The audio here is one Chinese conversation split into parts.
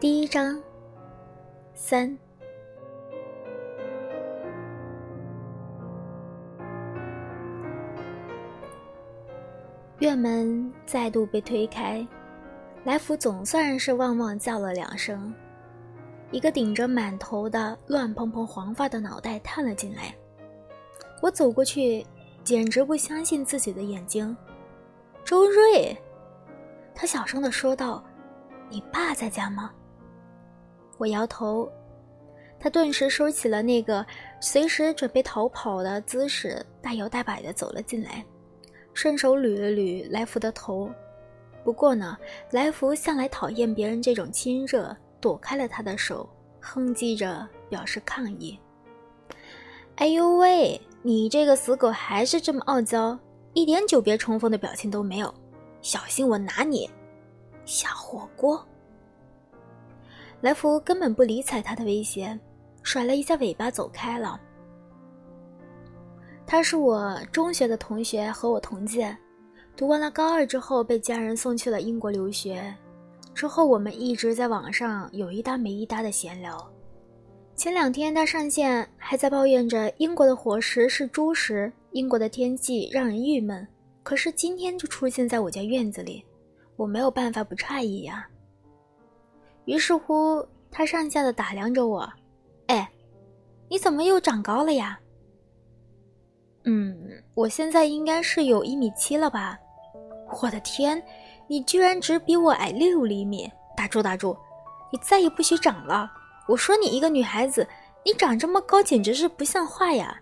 第一章三。院门再度被推开，来福总算是汪汪叫了两声，一个顶着满头的乱蓬蓬黄发的脑袋探了进来。我走过去，简直不相信自己的眼睛。周瑞，他小声的说道：“你爸在家吗？”我摇头，他顿时收起了那个随时准备逃跑的姿势，大摇大摆的走了进来。顺手捋了捋来福的头，不过呢，来福向来讨厌别人这种亲热，躲开了他的手，哼唧着表示抗议。哎呦喂，你这个死狗还是这么傲娇，一点久别重逢的表情都没有，小心我拿你下火锅！来福根本不理睬他的威胁，甩了一下尾巴走开了。他是我中学的同学，和我同届，读完了高二之后被家人送去了英国留学。之后我们一直在网上有一搭没一搭的闲聊。前两天他上线还在抱怨着英国的伙食是猪食，英国的天气让人郁闷。可是今天就出现在我家院子里，我没有办法不诧异呀。于是乎，他上下的打量着我，哎，你怎么又长高了呀？嗯，我现在应该是有一米七了吧？我的天，你居然只比我矮六厘米！打住打住，你再也不许长了！我说你一个女孩子，你长这么高简直是不像话呀！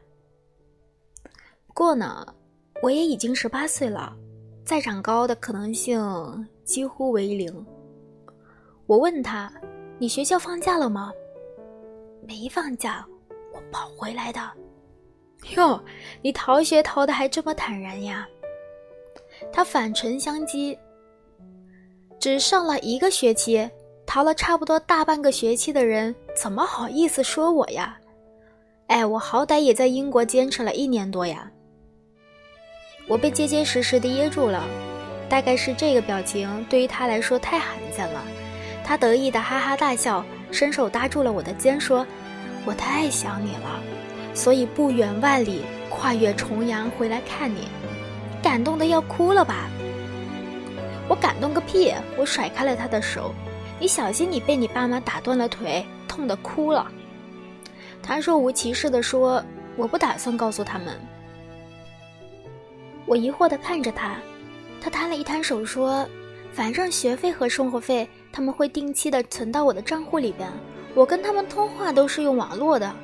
不过呢，我也已经十八岁了，再长高的可能性几乎为零。我问他：“你学校放假了吗？”没放假，我跑回来的。哟，你逃学逃的还这么坦然呀？他反唇相讥：“只上了一个学期，逃了差不多大半个学期的人，怎么好意思说我呀？哎，我好歹也在英国坚持了一年多呀。”我被结结实实的噎住了，大概是这个表情对于他来说太罕见了。他得意的哈哈大笑，伸手搭住了我的肩，说：“我太想你了。”所以不远万里，跨越重洋回来看你，感动的要哭了吧？我感动个屁！我甩开了他的手，你小心你被你爸妈打断了腿，痛的哭了。他若无其事的说：“我不打算告诉他们。”我疑惑的看着他，他摊了一摊手说：“反正学费和生活费他们会定期的存到我的账户里边，我跟他们通话都是用网络的。”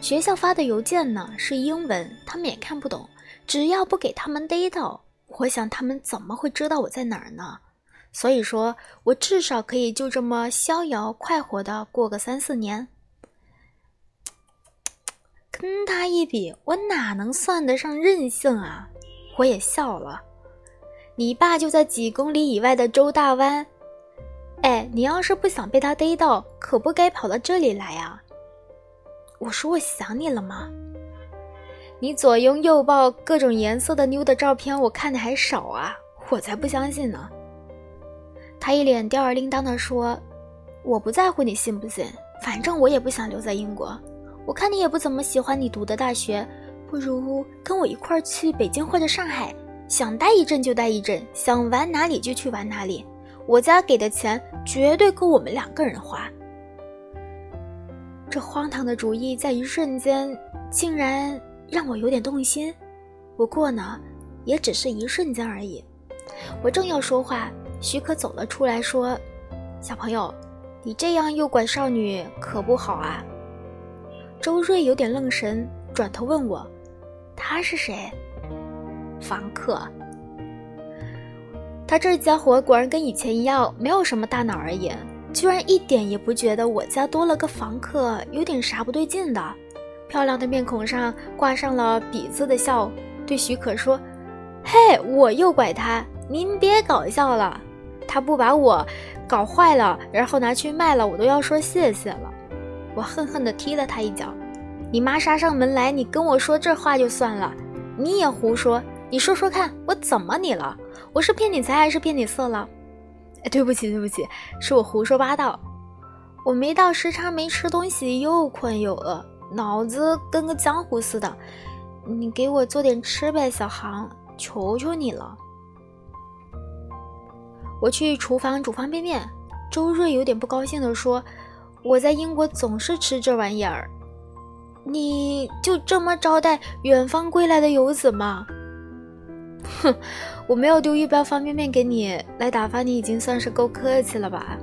学校发的邮件呢是英文，他们也看不懂。只要不给他们逮到，我想他们怎么会知道我在哪儿呢？所以说我至少可以就这么逍遥快活的过个三四年。跟他一比，我哪能算得上任性啊？我也笑了。你爸就在几公里以外的周大湾。哎，你要是不想被他逮到，可不该跑到这里来呀。我说我想你了吗？你左拥右抱各种颜色的妞的照片，我看的还少啊！我才不相信呢。他一脸吊儿郎当的说：“我不在乎你信不信，反正我也不想留在英国。我看你也不怎么喜欢你读的大学，不如跟我一块儿去北京或者上海，想待一阵就待一阵，想玩哪里就去玩哪里。我家给的钱绝对够我们两个人花。”这荒唐的主意在一瞬间竟然让我有点动心，不过呢，也只是一瞬间而已。我正要说话，许可走了出来，说：“小朋友，你这样诱拐少女可不好啊。”周瑞有点愣神，转头问我：“他是谁？”房客。他这家伙果然跟以前一样，没有什么大脑而已。居然一点也不觉得我家多了个房客有点啥不对劲的，漂亮的面孔上挂上了鄙视的笑，对许可说：“嘿，我诱拐他，您别搞笑了，他不把我搞坏了，然后拿去卖了，我都要说谢谢了。”我恨恨地踢了他一脚：“你妈杀上门来，你跟我说这话就算了，你也胡说，你说说看，我怎么你了？我是骗你财还是骗你色了？”哎，对不起，对不起，是我胡说八道。我没到时差，没吃东西，又困又饿，脑子跟个浆糊似的。你给我做点吃呗，小航，求求你了。我去厨房煮方便面。周瑞有点不高兴地说：“我在英国总是吃这玩意儿，你就这么招待远方归来的游子吗？”哼，我没有丢一包方便面给你来打发你，已经算是够客气了吧？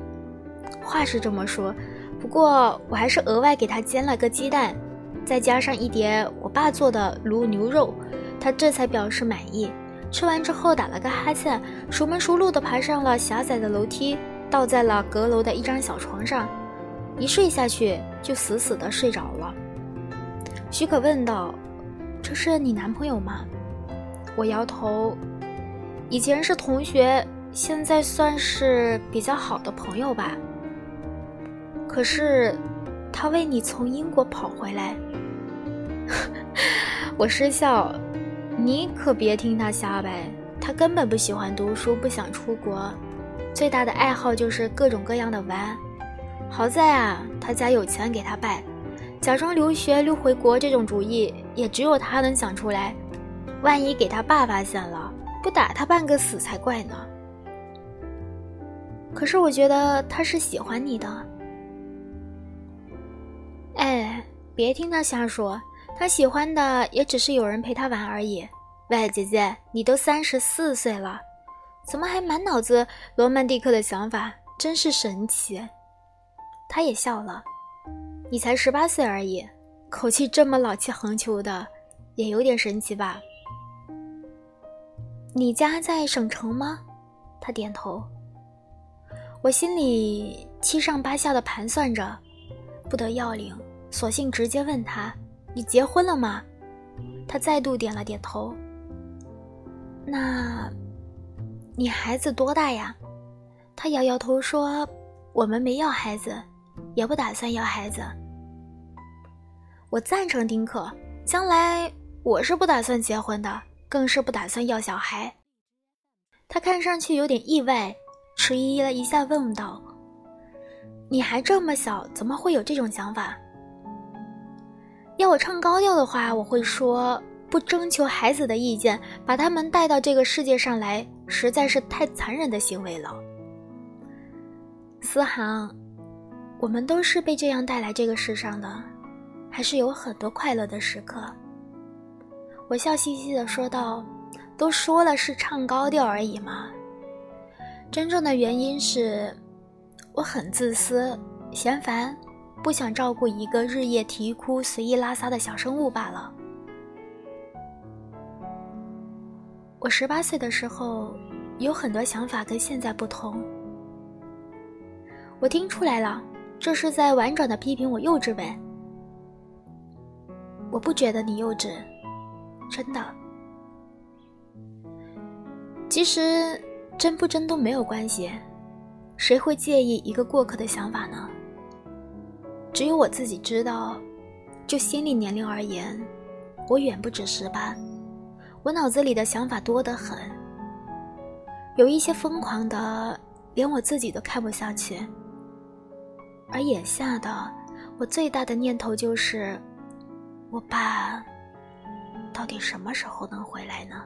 话是这么说，不过我还是额外给他煎了个鸡蛋。再加上一碟我爸做的卤牛肉，他这才表示满意。吃完之后打了个哈欠，熟门熟路地爬上了狭窄的楼梯，倒在了阁楼的一张小床上，一睡下去就死死地睡着了。许可问道：“这是你男朋友吗？”我摇头，以前是同学，现在算是比较好的朋友吧。可是，他为你从英国跑回来。我失笑，你可别听他瞎掰，他根本不喜欢读书，不想出国，最大的爱好就是各种各样的玩。好在啊，他家有钱给他办，假装留学溜回国这种主意也只有他能想出来。万一给他爸发现了，不打他半个死才怪呢。可是我觉得他是喜欢你的。哎，别听他瞎说。他喜欢的也只是有人陪他玩而已。喂，姐姐，你都三十四岁了，怎么还满脑子罗曼蒂克的想法？真是神奇。他也笑了。你才十八岁而已，口气这么老气横秋的，也有点神奇吧？你家在省城吗？他点头。我心里七上八下的盘算着，不得要领，索性直接问他。你结婚了吗？他再度点了点头。那，你孩子多大呀？他摇摇头说：“我们没要孩子，也不打算要孩子。”我赞成丁克，将来我是不打算结婚的，更是不打算要小孩。他看上去有点意外，迟疑了一下，问道：“你还这么小，怎么会有这种想法？”要我唱高调的话，我会说：不征求孩子的意见，把他们带到这个世界上来，实在是太残忍的行为了。思航，我们都是被这样带来这个世上的，还是有很多快乐的时刻。我笑嘻嘻的说道：“都说了是唱高调而已嘛，真正的原因是，我很自私，嫌烦。”不想照顾一个日夜啼哭、随意拉撒的小生物罢了。我十八岁的时候，有很多想法跟现在不同。我听出来了，这是在婉转的批评我幼稚呗？我不觉得你幼稚，真的。其实真不真都没有关系，谁会介意一个过客的想法呢？只有我自己知道，就心理年龄而言，我远不止十八。我脑子里的想法多得很，有一些疯狂的，连我自己都看不下去。而眼下的我最大的念头就是，我爸到底什么时候能回来呢？